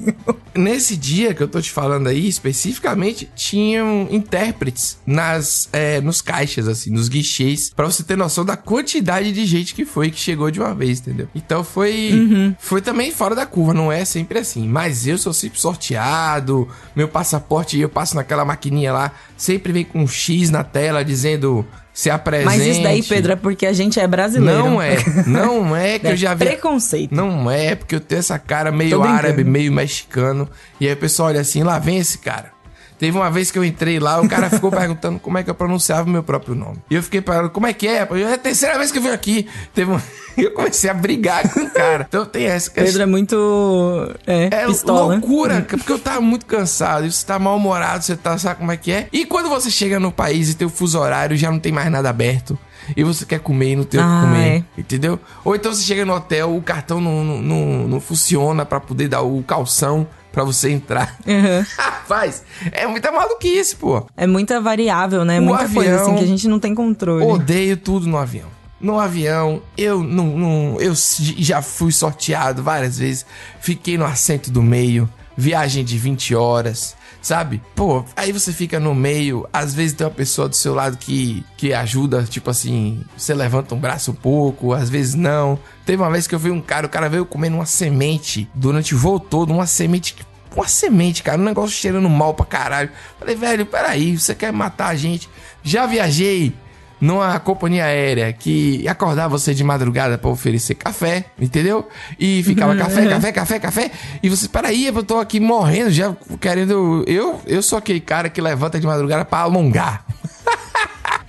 Nesse dia que eu tô te falando aí, especificamente, tinham intérpretes nas, é, nos caixas, assim, nos guichês, pra você ter noção da quantidade de gente que foi que chegou de uma vez, entendeu? Então foi, foi também fora da curva, não é sempre assim. Mas eu sou sempre sorteado, meu passaporte, eu passo naquela maquininha lá, sempre vem com um X na tela dizendo se apresente. Mas isso daí, Pedro, é porque a gente é brasileiro. Não é, não é que eu já vi. Preconceito. Não é, porque eu tenho essa cara meio árabe, meio mexicano. E aí o pessoal olha assim, lá vem esse cara. Teve uma vez que eu entrei lá, o cara ficou perguntando como é que eu pronunciava o meu próprio nome. E eu fiquei perguntando, como é que é? É a terceira vez que eu venho aqui. Teve. Eu comecei a brigar com o cara. Então tem essa questão. Pedro é muito. É, É pistola. loucura, porque eu tava muito cansado. Você tá mal-humorado, você tá, sabe como é que é? E quando você chega no país e tem o fuso horário, já não tem mais nada aberto. E você quer comer e não tem o Ah, que comer. é. Entendeu? Ou então você chega no hotel, o cartão não, não, não, não funciona pra poder dar o calção pra você entrar. Uhum. Rapaz, é muita maluquice, pô. É muita variável, né? O muita coisa avião- assim que a gente não tem controle. Odeio tudo no avião. No avião, eu não, não- eu já fui sorteado várias vezes. Fiquei no assento do meio, viagem de 20 horas, sabe? Pô, aí você fica no meio, às vezes tem uma pessoa do seu lado que, que ajuda, tipo assim, você levanta um braço um pouco, às vezes não. Teve uma vez que eu vi um cara, o cara veio comendo uma semente durante o voo todo, uma semente que uma semente, cara, um negócio cheirando mal pra caralho. Falei, velho, peraí, você quer matar a gente? Já viajei numa companhia aérea que acordava você de madrugada pra oferecer café, entendeu? E ficava café, café, café, café. E você, peraí, eu tô aqui morrendo já, querendo. Eu, eu sou aquele cara que levanta de madrugada pra alongar.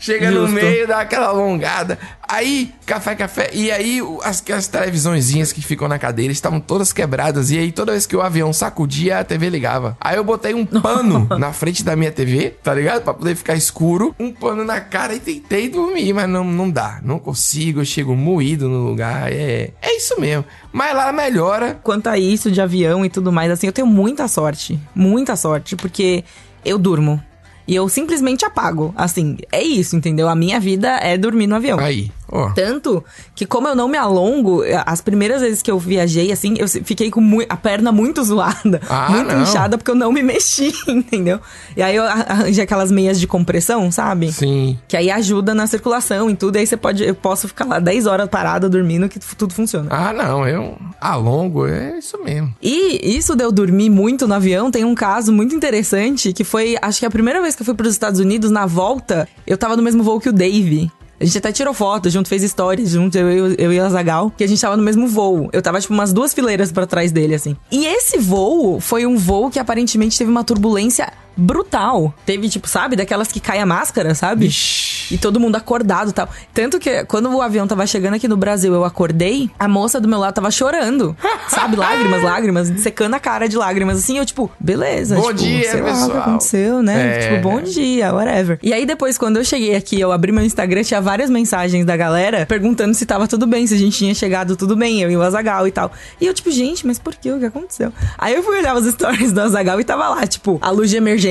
Chega no Justo. meio, dá aquela alongada. Aí, café, café. E aí, as, as televisõezinhas que ficam na cadeira estavam todas quebradas. E aí, toda vez que o avião sacudia, a TV ligava. Aí eu botei um pano na frente da minha TV, tá ligado? Pra poder ficar escuro. Um pano na cara e tentei dormir, mas não, não dá. Não consigo, eu chego moído no lugar. É, é isso mesmo. Mas lá melhora. Quanto a isso de avião e tudo mais, assim, eu tenho muita sorte. Muita sorte, porque eu durmo. E eu simplesmente apago. Assim, é isso, entendeu? A minha vida é dormir no avião. Aí, ó. Tanto que, como eu não me alongo, as primeiras vezes que eu viajei, assim, eu fiquei com a perna muito zoada, Ah, muito não. inchada, porque eu não me mexi, entendeu? E aí eu arranjei aquelas meias de compressão, sabe? Sim. Que aí ajuda na circulação e tudo. Aí você pode, eu posso ficar lá 10 horas parada dormindo que tudo funciona. Ah, não, eu alongo, é isso mesmo. E isso de eu dormir muito no avião tem um caso muito interessante que foi, acho que a primeira vez que eu fui para os Estados Unidos, na volta, eu tava no mesmo voo que o Dave. A gente até tirou foto junto, fez stories junto, eu, eu, eu e o Azagal, que a gente tava no mesmo voo. Eu tava, tipo, umas duas fileiras para trás dele, assim. E esse voo foi um voo que aparentemente teve uma turbulência brutal. Teve, tipo, sabe, daquelas que cai a máscara, sabe? Ixi. E todo mundo acordado e tal. Tanto que quando o avião tava chegando aqui no Brasil, eu acordei, a moça do meu lado tava chorando. sabe, lágrimas, lágrimas, secando a cara de lágrimas, assim. Eu, tipo, beleza. Bom tipo, dia, sei lá o que pessoal. aconteceu, né? É. Tipo, bom dia, whatever. E aí depois, quando eu cheguei aqui, eu abri meu Instagram, tinha várias mensagens da galera perguntando se tava tudo bem, se a gente tinha chegado tudo bem, eu e o Azagal e tal. E eu, tipo, gente, mas por que? O que aconteceu? Aí eu fui olhar os stories do Azagal e tava lá, tipo, a luz de emergência,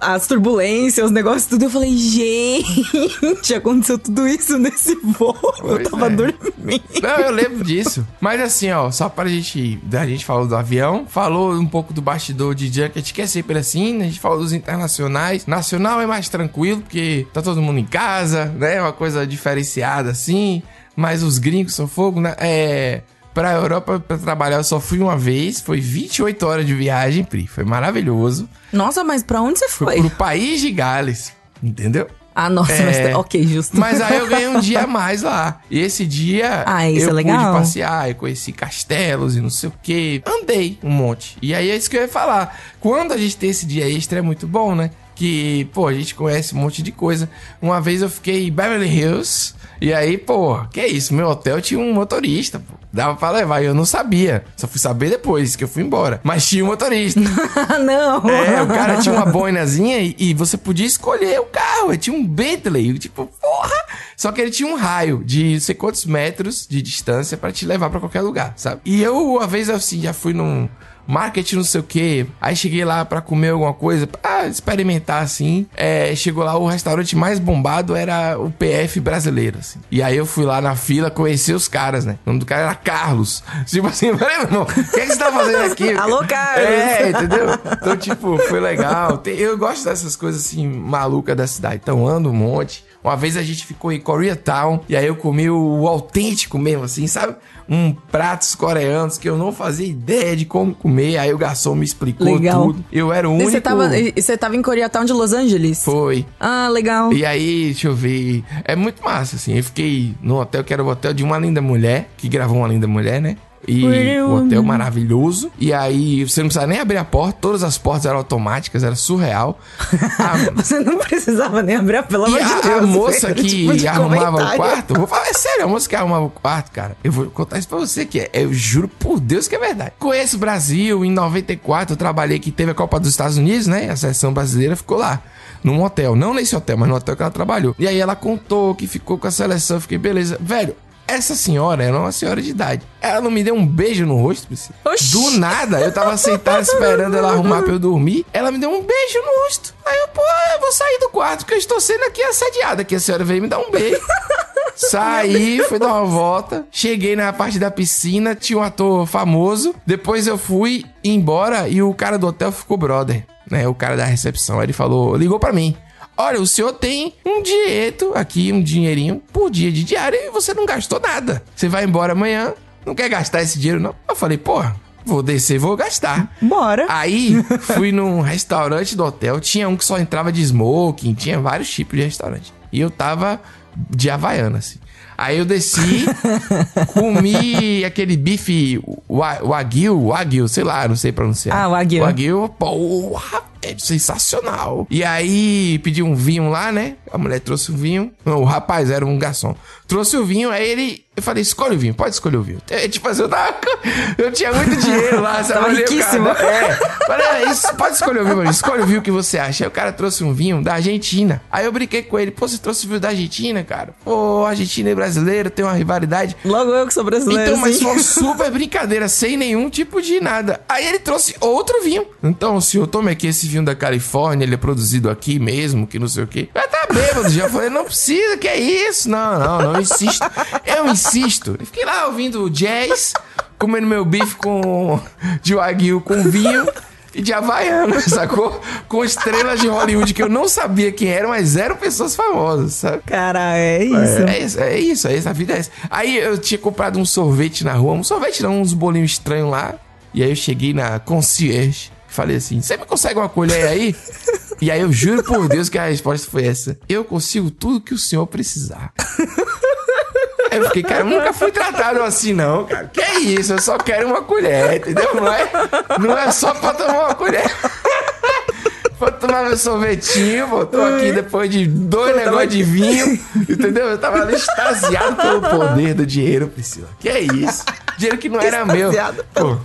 as turbulências, os negócios, tudo. Eu falei, gente, aconteceu tudo isso nesse voo. eu Pois tava é. dormindo. Não, eu lembro disso. Mas assim, ó, só pra gente. A gente falou do avião, falou um pouco do bastidor de Junket, que é sempre assim, né? A gente falou dos internacionais. Nacional é mais tranquilo, porque tá todo mundo em casa, né? Uma coisa diferenciada assim. Mas os gringos são fogo, né? É. Pra Europa, pra trabalhar, eu só fui uma vez. Foi 28 horas de viagem, Pri. Foi maravilhoso. Nossa, mas pra onde você Foi foi? pro país de Gales. Entendeu? Ah, nossa, É. mas. Ok, justo. Mas aí eu ganhei um dia a mais lá. E esse dia Ah, isso eu é legal. pude passear, eu conheci castelos e não sei o que. Andei um monte. E aí é isso que eu ia falar. Quando a gente tem esse dia extra é muito bom, né? Que, pô, a gente conhece um monte de coisa. Uma vez eu fiquei em Beverly Hills. E aí, pô, que isso? Meu hotel tinha um motorista, pô. Dava pra levar. E eu não sabia. Só fui saber depois que eu fui embora. Mas tinha um motorista. Ah, não. É, o cara tinha uma boinazinha e, e você podia escolher o carro. Ele tinha um Bentley, tipo, porra! Só que ele tinha um raio de não sei quantos metros de distância pra te levar pra qualquer lugar, sabe? E eu, uma vez, assim, já fui num market não sei o que. Aí cheguei lá pra comer alguma coisa, pra experimentar, assim. É, chegou lá, o restaurante mais bombado era o PF brasileiro, assim. E aí eu fui lá na fila conhecer os caras, né? O nome do cara era Carlos. Tipo assim, falei, meu irmão, o que, é que você tá fazendo aqui? Alô, Carlos! É, entendeu? Então, tipo, foi legal. Eu gosto dessas coisas assim, malucas da cidade. Então, ando um monte. Uma vez a gente ficou em Koreatown e aí eu comi o autêntico mesmo, assim, sabe? Um pratos coreanos que eu não fazia ideia de como comer. Aí o garçom me explicou Legal. tudo. Eu era o E único. você tava, e você tava em Koreatown de Los Angeles? Foi. Ah, legal. E aí, deixa eu ver. É muito massa, assim. Eu fiquei no hotel que era o hotel de uma linda mulher, que gravou uma linda mulher, né? E o hotel maravilhoso. E aí, você não precisava nem abrir a porta, todas as portas eram automáticas, era surreal. A, Você não precisava nem abrir, pelo e amor de a, Deus. a moça que tipo arrumava o comentário. quarto, vou falar, é sério, a moça que arrumava o quarto, cara, eu vou contar isso pra você, que é, eu juro por Deus que é verdade. Conheço o Brasil, em 94 eu trabalhei que teve a Copa dos Estados Unidos, né? A seleção brasileira ficou lá. Num hotel, não nesse hotel, mas no hotel que ela trabalhou. E aí ela contou que ficou com a seleção, eu fiquei, beleza. Velho, essa senhora era uma senhora de idade. Ela não me deu um beijo no rosto, Priscila. Oxi. Do nada, eu tava sentado esperando ela arrumar pra eu dormir. Ela me deu um beijo no rosto. Aí eu, pô, eu vou sair do quarto, que eu estou sendo aqui assediada. Que a senhora veio me dar um beijo. Saí, fui dar uma volta. Cheguei na parte da piscina, tinha um ator famoso. Depois eu fui embora e o cara do hotel ficou brother, né? O cara da recepção. Aí ele falou, ligou pra mim. Olha, o senhor tem um dinheiro aqui, um dinheirinho por dia de diário e você não gastou nada. Você vai embora amanhã, não quer gastar esse dinheiro, não? Eu falei, porra, vou descer, vou gastar. Bora. Aí fui num restaurante do hotel, tinha um que só entrava de smoking, tinha vários tipos de restaurante. E eu tava de Havaiana, assim. Aí eu desci, comi aquele bife wa- wagyu, wagyu, sei lá, não sei pronunciar. Ah, wagyu. Wagyu, porra, é sensacional. E aí pedi um vinho lá, né? A mulher trouxe o vinho. Não, o rapaz era um garçom. Trouxe o vinho, aí ele... Eu falei, escolhe o vinho, pode escolher o vinho. É, tipo assim, eu tava... Eu tinha muito dinheiro lá, sabe? Tava Eu riquíssimo. cara, é. Falei, "É, isso, pode escolher o vinho, mano. Escolhe o vinho que você acha. Aí o cara trouxe um vinho da Argentina. Aí eu brinquei com ele. Pô, você trouxe o vinho da Argentina, cara? Pô, Argentina e brasileiro tem uma rivalidade. Logo eu que sou brasileiro. Então, mas foi uma super brincadeira, sem nenhum tipo de nada. Aí ele trouxe outro vinho. Então, o senhor tome aqui esse vinho da Califórnia, ele é produzido aqui mesmo, que não sei o quê. Já tá bêbado, já falei, não precisa, que é isso? Não, não, não insisto. Eu insisto. Eu fiquei lá ouvindo jazz, comendo meu bife com de wagyu com vinho. E de Havaiana, sacou? Com estrelas de Hollywood que eu não sabia quem eram, mas eram pessoas famosas, sabe? Cara, é isso. É, é isso, é isso, é isso, a vida é essa. Aí eu tinha comprado um sorvete na rua, um sorvete não, uns bolinhos estranhos lá. E aí eu cheguei na concierge falei assim: Você me consegue uma colher aí? E aí eu juro por Deus que a resposta foi essa. Eu consigo tudo que o senhor precisar. Aí eu fiquei, cara, eu nunca fui tratado assim, não, cara. Que é isso? Eu só quero uma colher, entendeu? Não é, não é só pra tomar uma colher. Vou tomar meu sorvetinho, pô. Tô aqui depois de dois negócios de vinho, entendeu? Eu tava ali extasiado pelo poder do dinheiro, Priscila. Que é isso? Dinheiro que não era meu. Pô,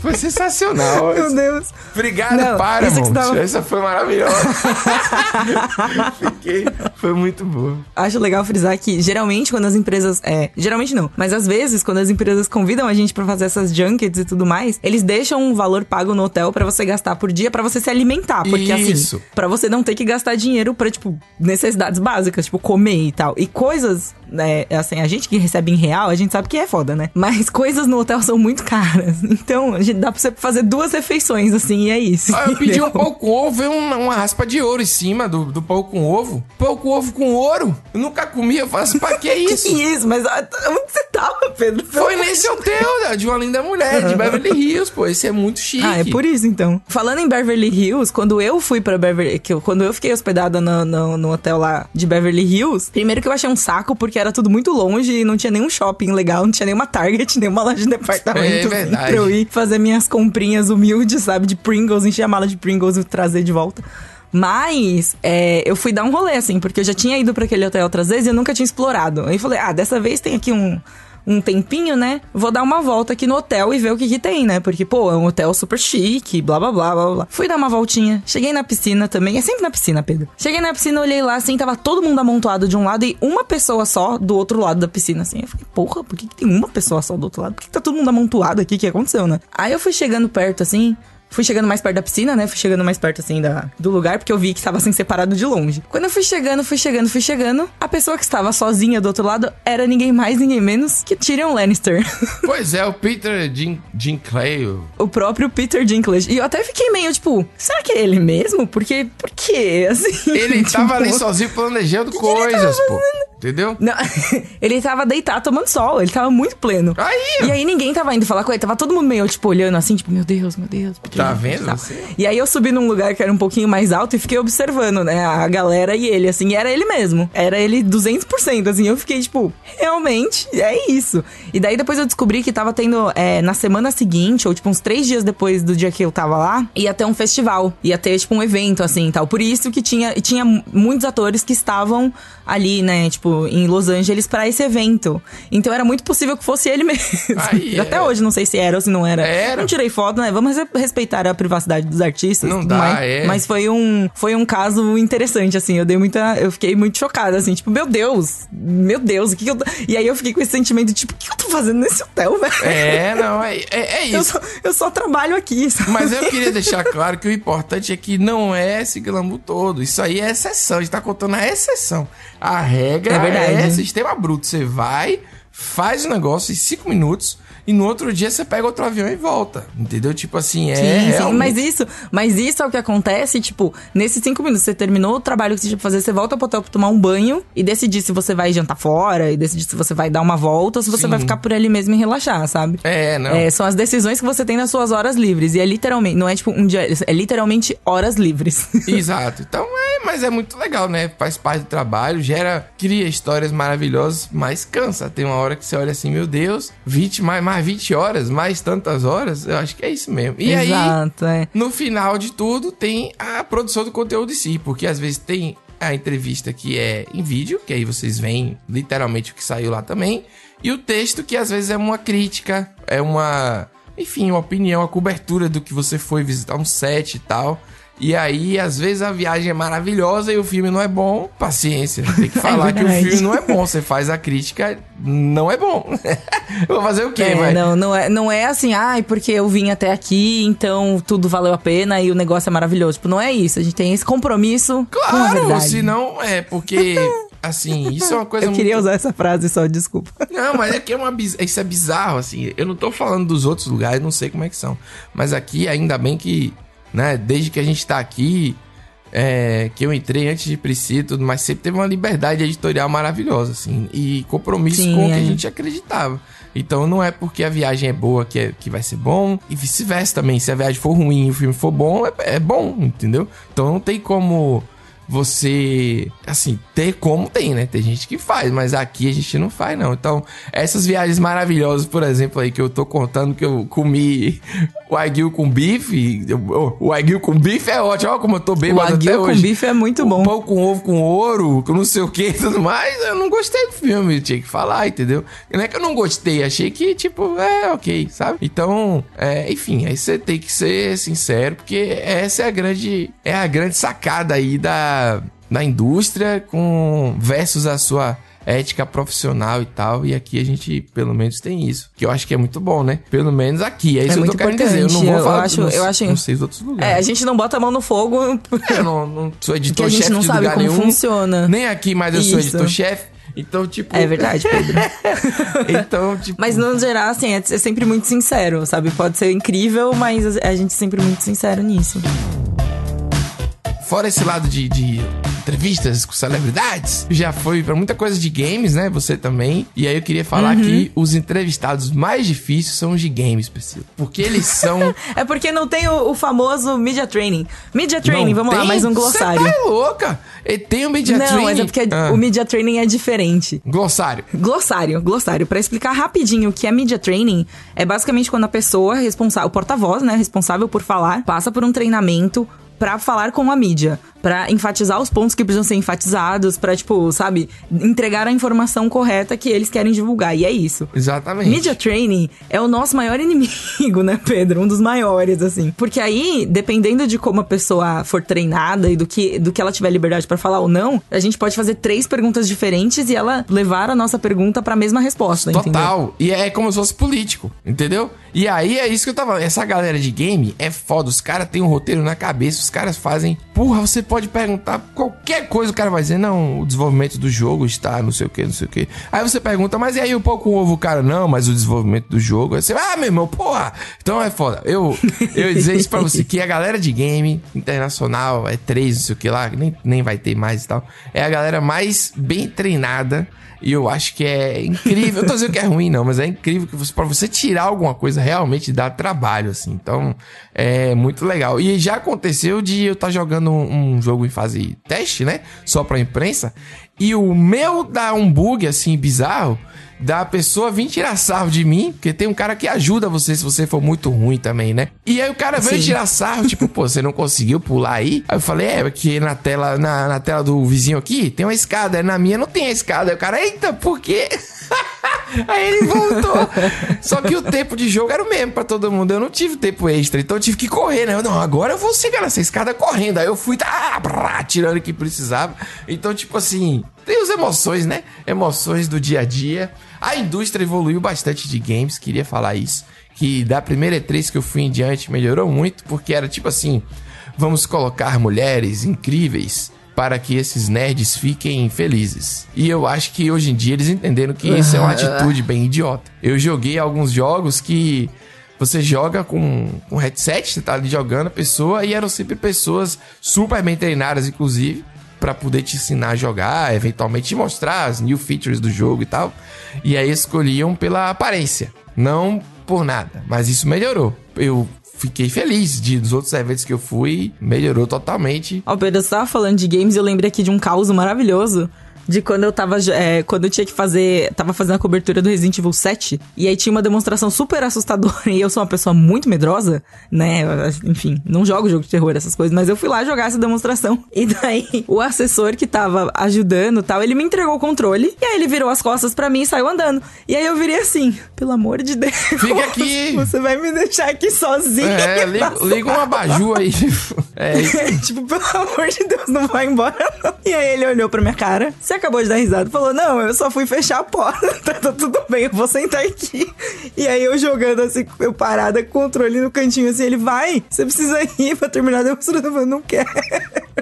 foi sensacional. Meu Deus. Obrigado, Não, para, mano. tava- Essa foi maravilhosa. Fiquei. Foi muito boa. Acho legal frisar que geralmente quando as empresas. É, geralmente não, mas às vezes quando as empresas convidam a gente pra fazer essas junkets e tudo mais, eles deixam um valor pago no hotel pra você gastar por dia pra você se alimentar. Porque Isso. assim, pra você não ter que gastar dinheiro pra, tipo, necessidades básicas, tipo, comer e tal. E coisas, né, assim, a gente que recebe em real, a gente sabe que é foda, né? Mas coisas no hotel são muito caras. Então, dá pra você fazer duas refeições, assim, e é isso. Ah, eu pedi um entendeu? pão com ovo, veio uma, uma raspa de ouro em cima do, do pão com ovo. Pão com ovo com ouro. Eu nunca comi, eu faço, pra que isso? Que isso, mas ah, onde você tava, Pedro? Foi nesse hotel né, de uma linda mulher, de Beverly Hills, pô. Esse é muito chique. Ah, é por isso então. Falando em Beverly Hills, quando eu fui pra Beverly, que eu- quando eu fiquei hospedada no, no, no hotel lá de Beverly Hills, primeiro que eu achei um saco porque era tudo muito longe e não tinha nenhum shopping legal, não tinha nenhuma Target, nenhuma loja de departamento É pra eu ir fazer minhas comprinhas humildes, sabe, de Pringles, encher a mala de Pringles e trazer de volta. Mas é, eu fui dar um rolê, assim, porque eu já tinha ido pra aquele hotel outras vezes e eu nunca tinha explorado. Aí falei, ah, dessa vez tem aqui um, um tempinho, né? Vou dar uma volta aqui no hotel e ver o que que tem, né? Porque, pô, é um hotel super chique, blá blá blá blá blá. Fui dar uma voltinha, cheguei na piscina também, é sempre na piscina, Pedro. Cheguei na piscina, olhei lá, assim, tava todo mundo amontoado de um lado e uma pessoa só do outro lado da piscina, assim. Eu falei, porra, por que, que tem uma pessoa só do outro lado? Por que, que tá todo mundo amontoado aqui? O que aconteceu, né? Aí eu fui chegando perto, assim, Fui chegando mais perto da piscina, né? Fui chegando mais perto, assim, da, do lugar, porque eu vi que estava, assim, separado de longe. Quando eu fui chegando, fui chegando, fui chegando, a pessoa que estava sozinha do outro lado era ninguém mais, ninguém menos que Tyrion Lannister. Pois é, o Peter Jim Clay. o- próprio Peter Dinklage. E eu até fiquei meio, tipo, será que é ele mesmo? Porque, por quê? Assim, Ele tipo, tava ali sozinho planejando coisas, pô. Entendeu? Não, ele tava deitado tomando sol, ele tava muito pleno. Aí. E aí ninguém tava indo falar com ele, tava todo mundo meio, tipo, olhando assim, tipo, meu Deus, meu Deus. Peter Tá vendo você? E aí eu subi num lugar que era um pouquinho mais alto e fiquei observando, né, a galera e ele, assim, e era ele mesmo. Era ele 200%, assim, eu fiquei, tipo, realmente, é isso. E daí depois eu descobri que tava tendo, é, na semana seguinte, ou tipo, uns três dias depois do dia que eu tava lá, ia ter um festival, ia ter, tipo, um evento, assim, e tal. Por isso que tinha, e tinha muitos atores que estavam ali, né, tipo, em Los Angeles pra esse evento. Então era muito possível que fosse ele mesmo. Aí, Até é. hoje, não sei se era ou se não era. Era. Não tirei foto, né? Vamos res- respeitar a privacidade dos artistas. Não dá, mais. é. Mas foi um, foi um caso interessante, assim. Eu dei muita. Eu fiquei muito chocada, assim, tipo, meu Deus, meu Deus, o que, que eu. E aí eu fiquei com esse sentimento tipo, o que eu tô fazendo nesse hotel, velho? É, não, é, é, é Eu isso. só, eu só trabalho aqui, sabe? Mas eu queria deixar claro que o importante é que não é esse glamour todo. Isso aí é exceção. A gente tá contando a exceção. A regra É é, sistema bruto. Você vai, faz o negócio em cinco minutos e no outro dia você pega outro avião e volta. Entendeu? Tipo assim, é. Sim, sim, realmente- mas isso, mas isso é o que acontece, tipo, nesses cinco minutos, você terminou o trabalho que você tinha pra fazer, você volta pro hotel pra tomar um banho e decidir se você vai jantar fora, e decidir se você vai dar uma volta ou se você Sim. vai ficar por ali mesmo e relaxar, sabe? É, não. É, são as decisões que você tem nas suas horas livres. E é literalmente, não é tipo um dia, é literalmente horas livres. Exato. Então é, mas é muito legal, né? Faz parte do trabalho, gera, cria histórias maravilhosas, mas cansa. Tem uma hora que você olha assim, meu Deus, 20, mais, mais 20 horas, mais tantas horas. Eu acho que é isso mesmo. E aí, Exato, é. no final de tudo, tem a produção do conteúdo em si, porque às vezes tem a entrevista que é em vídeo, que aí vocês veem literalmente o que saiu lá também, e o texto que às vezes é uma crítica, é uma, enfim, uma opinião, a cobertura do que você foi visitar um set e tal. E aí, às vezes a viagem é maravilhosa e o filme não é bom. Paciência, tem que falar que o filme não é bom. Você faz a crítica, não é bom. Vou fazer o quê, É, vai? não, não é, não é assim, ai, porque eu vim até aqui, então tudo valeu a pena e o negócio é maravilhoso. Tipo, não é isso. A gente tem esse compromisso com Claro, verdade. se não é, porque, assim, isso é uma coisa Eu queria muito... usar essa frase só, desculpa. Não, mas é que é uma biz... isso é bizarro, assim. Eu não tô falando dos outros lugares, não sei como é que são. Mas aqui, ainda bem que, né, desde que a gente tá aqui, é, que eu entrei antes de Priscila e tudo, mas sempre teve uma liberdade editorial maravilhosa, assim, e compromisso Sim, com o que é. a gente acreditava. Então não é porque a viagem é boa que, é, que vai ser bom, e vice-versa também. Se a viagem for ruim e o filme for bom, é, é bom, entendeu? Então não tem como você, assim, ter como tem, né? Tem gente que faz, mas aqui a gente não faz, não. Então, essas viagens maravilhosas, por exemplo, aí que eu tô contando que eu comi o aguil com bife, o- aguil com bife é ótimo, olha como eu tô bem O aguil com bife é muito bom. O pão com ovo com ouro, com não sei o que e tudo mais, eu não gostei do filme, eu tinha que falar, entendeu? Não é que eu não gostei, achei que, tipo, é ok, sabe? Então, é, enfim, aí você tem que ser sincero, porque essa é a grande, é a grande sacada aí da, da indústria com versus a sua ética profissional e tal, e aqui a gente pelo menos tem isso, que eu acho que é muito bom, né? Pelo menos aqui, é isso que eu querendo dizer, eu não vou eu falar, acho- não, eu acho- sei os outros É, lugares. a gente não bota a mão no fogo Eu não, não sou editor-chefe gente não de sabe lugar como nenhum. funciona. Nem aqui, mas eu sou Isso. editor-chefe. Então, tipo. É verdade, Pedro. então, tipo. Mas no geral, assim, é é sempre muito sincero, sabe? Pode ser incrível, mas a gente é sempre muito sincero nisso. Fora esse lado de, de entrevistas com celebridades, já foi pra muita coisa de games, né? Você também. E aí eu queria falar Uhum. que os entrevistados mais difíceis são os de games, Priscila. Porque eles são. É porque não tem o, o famoso media training. Media training, Não vamos lá, tem? mais um glossário. Você tá louca? E tem o media não, training. mas é porque Ah, o media training é diferente. Glossário. Glossário, glossário. Pra explicar rapidinho o que é media training, é basicamente quando a pessoa responsável, o porta-voz, né, responsável por falar, passa por um treinamento pra falar com a mídia, Pra enfatizar os pontos que precisam ser enfatizados, pra tipo, sabe, entregar a informação correta que eles querem divulgar. E é isso. Exatamente. Media training é o nosso maior inimigo, né, Pedro? Um dos maiores, assim. Porque aí, dependendo de como a pessoa for treinada e do que, do que ela tiver liberdade pra falar ou não, a gente pode fazer três perguntas diferentes e ela levar a nossa pergunta pra mesma resposta, entendeu? Total. E é como se fosse político, entendeu? E aí é isso que eu tava. Essa galera de game é foda. Os caras têm um roteiro na cabeça, os caras fazem. Porra, você pode perguntar qualquer coisa, o cara vai dizer, não, o desenvolvimento do jogo está não sei o que, não sei o que. Aí você pergunta, mas e aí o pão com ovo, o cara, não, mas o desenvolvimento do jogo. Aí você, ah, meu irmão, porra. Então é foda. Eu, eu ia dizer isso pra você, que a galera de game internacional, é três, não sei o que lá, nem, nem vai ter mais e tal, é a galera mais bem treinada. E eu acho que é incrível. Eu tô dizendo que é ruim, não, mas é incrível que você, pra você tirar alguma coisa realmente dá trabalho, assim. Então, é muito legal. E já aconteceu de eu estar jogando um, um jogo em fase teste, né? Só pra imprensa. E o meu dá um bug, assim, bizarro. Da pessoa vir tirar sarro de mim, porque tem um cara que ajuda você se você for muito ruim também, né? E aí o cara veio Sim. tirar sarro, tipo, pô, você não conseguiu pular aí? Aí eu falei, é, porque na tela, na, na tela do vizinho aqui tem uma escada, na minha não tem a escada. Aí o cara, eita, por quê? Aí ele voltou. Só que o tempo de jogo era o mesmo pra todo mundo. Eu não tive tempo extra, então eu tive que correr, né? Eu, não, agora eu vou chegar nessa escada correndo. Aí eu fui tá, brá, tirando o que precisava. Então, tipo assim, tem as emoções, né? Emoções do dia a dia. A indústria evoluiu bastante de games, queria falar isso. Que da primeira E3 que eu fui em diante melhorou muito, porque era tipo assim: vamos colocar mulheres incríveis para que esses nerds fiquem felizes. E eu acho que hoje em dia eles entenderam que isso é uma atitude bem idiota. Eu joguei alguns jogos que você joga com um headset, você tá ali jogando a pessoa, e eram sempre pessoas super bem treinadas, inclusive, para poder te ensinar a jogar, eventualmente te mostrar as new features do jogo e tal. E aí escolhiam pela aparência, não por nada. Mas isso melhorou. Eu fiquei feliz de dos outros eventos que eu fui, melhorou totalmente. Ó, Pedro, você tava falando de games, eu lembrei aqui de um caos maravilhoso. De quando eu tava. é, quando eu tinha que fazer. Tava fazendo a cobertura do Resident Evil 7. E aí tinha uma demonstração super assustadora. E eu sou uma pessoa muito medrosa, né? Enfim, não jogo jogo de terror, essas coisas. Mas eu fui lá jogar essa demonstração. E daí, o assessor que tava ajudando e tal, ele me entregou o controle. E aí ele virou as costas pra mim e saiu andando. E aí eu virei assim: pelo amor de Deus. Fica aqui. Você vai me deixar aqui sozinho. É, liga, liga um abajur aí. É isso. tipo, pelo amor de Deus, não vai embora, não. E aí ele olhou pra minha cara, você acabou de dar risada, falou, não, eu só fui fechar a porta, tá, tá tudo bem, eu vou sentar aqui. E aí eu jogando assim, eu parada, controle no cantinho assim, ele, vai, você precisa ir pra terminar a demonstração, eu falei, não quero.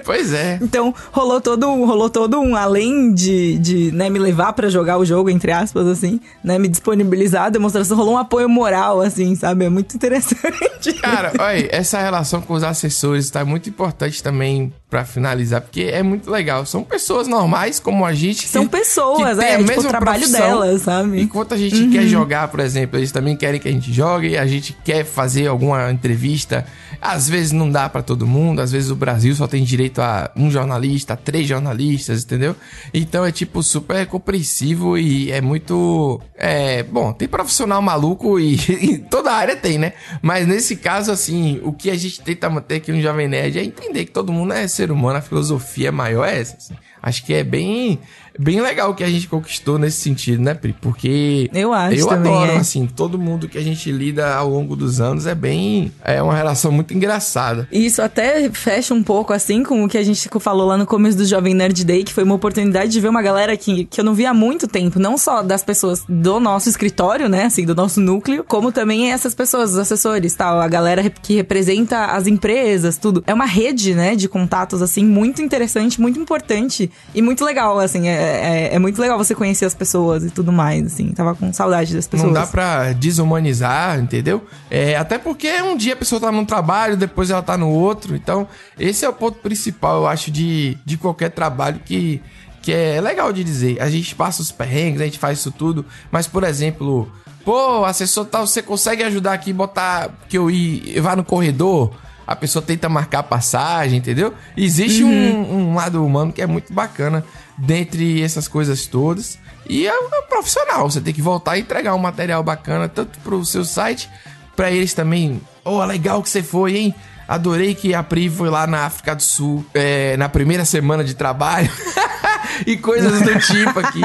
Pois é. Então, rolou todo, um- rolou todo um, além de, de né, me levar pra jogar o jogo, entre aspas, assim, né, me disponibilizar a demonstração, rolou um apoio moral, assim, sabe, é muito interessante. Cara, olha, essa relação com os assessores tá muito importante também pra finalizar, porque é muito legal. São pessoas normais como a gente. São que, pessoas, que é, tipo, o trabalho delas, sabe? Enquanto a gente uhum. quer jogar, por exemplo, eles também querem que a gente jogue, a gente quer fazer alguma entrevista. Às vezes não dá para todo mundo, às vezes o Brasil só tem direito a um jornalista, a três jornalistas, entendeu? Então é tipo super compreensivo e é muito. É, bom, tem profissional maluco e em toda área tem, né? Mas nesse caso, assim, o que a gente tenta manter aqui no Jovem Nerd é entender que todo mundo é ser humano, a filosofia maior é essa. Assim. Acho que é bem bem legal que a gente conquistou nesse sentido, né, Pri? Porque eu acho eu também, adoro, é. assim, todo mundo que a gente lida ao longo dos anos é bem é uma relação muito engraçada. Isso até fecha um pouco assim com o que a gente falou lá no começo do Jovem Nerd Day, que foi uma oportunidade de ver uma galera que, que eu não via há muito tempo, não só das pessoas do nosso escritório, né, assim, do nosso núcleo, como também essas pessoas, os assessores, tal, a galera que representa as empresas, tudo. É uma rede, né, de contatos assim muito interessante, muito importante e muito legal, assim, é, é, é, muito legal você conhecer as pessoas e tudo mais, assim. Tava com saudade das pessoas. Não dá pra desumanizar, entendeu? É, até porque um dia a pessoa tá num trabalho, depois ela tá no outro. Então, esse é o ponto principal, eu acho, de, de qualquer trabalho que, que é legal de dizer. A gente passa os perrengues, a gente faz isso tudo, mas, por exemplo, pô, assessor tal, você consegue ajudar aqui, botar que eu ir, vá no corredor? A pessoa tenta marcar a passagem, entendeu? Existe uhum. um, um, lado humano que é muito bacana dentre essas coisas todas. E é, é profissional, você tem que voltar e entregar um material bacana, tanto pro seu site, para eles também. Oh, legal que você foi, hein? Adorei que a Pri foi lá na África do Sul é, na primeira semana de trabalho. e coisas do tipo aqui.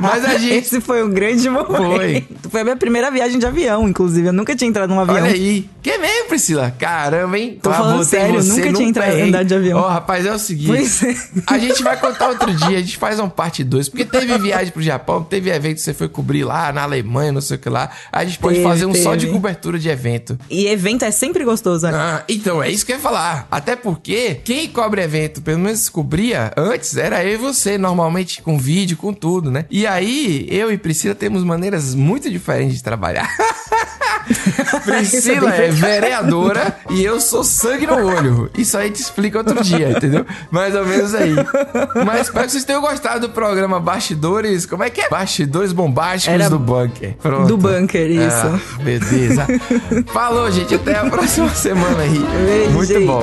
Mas a gente. Esse foi um grande momento. Foi. Foi a minha primeira viagem de avião, inclusive. Eu nunca tinha entrado num avião. Olha aí. Que mesmo, Priscila? Caramba, hein? Tô ah, falando sério, nunca tinha entrado andar de avião. Ó, oh, rapaz, é o seguinte. É. A gente vai contar outro dia, a gente faz um parte 2, porque teve viagem pro Japão, teve evento que você foi cobrir lá na Alemanha, não sei o que lá. A gente pode teve, fazer um teve. só de cobertura de evento. E evento é sempre gostoso, né? Ah, então, é isso que eu ia falar. Até porque quem cobre evento, pelo menos cobria antes, era eu e você, normalmente com vídeo, com tudo, né? E aí, eu e Priscila temos maneiras muito diferentes de trabalhar. Priscila é vereadora e eu sou sangue no olho. Isso aí te explica outro dia, entendeu? Mais ou menos aí. Mas espero que vocês tenham gostado do programa Bastidores. Como é que é? Bastidores bombásticos Era do bunker. Pronto. Do bunker, isso. Ah, beleza. Falou, gente. Até a próxima semana aí. Beijo, Muito gente. bom.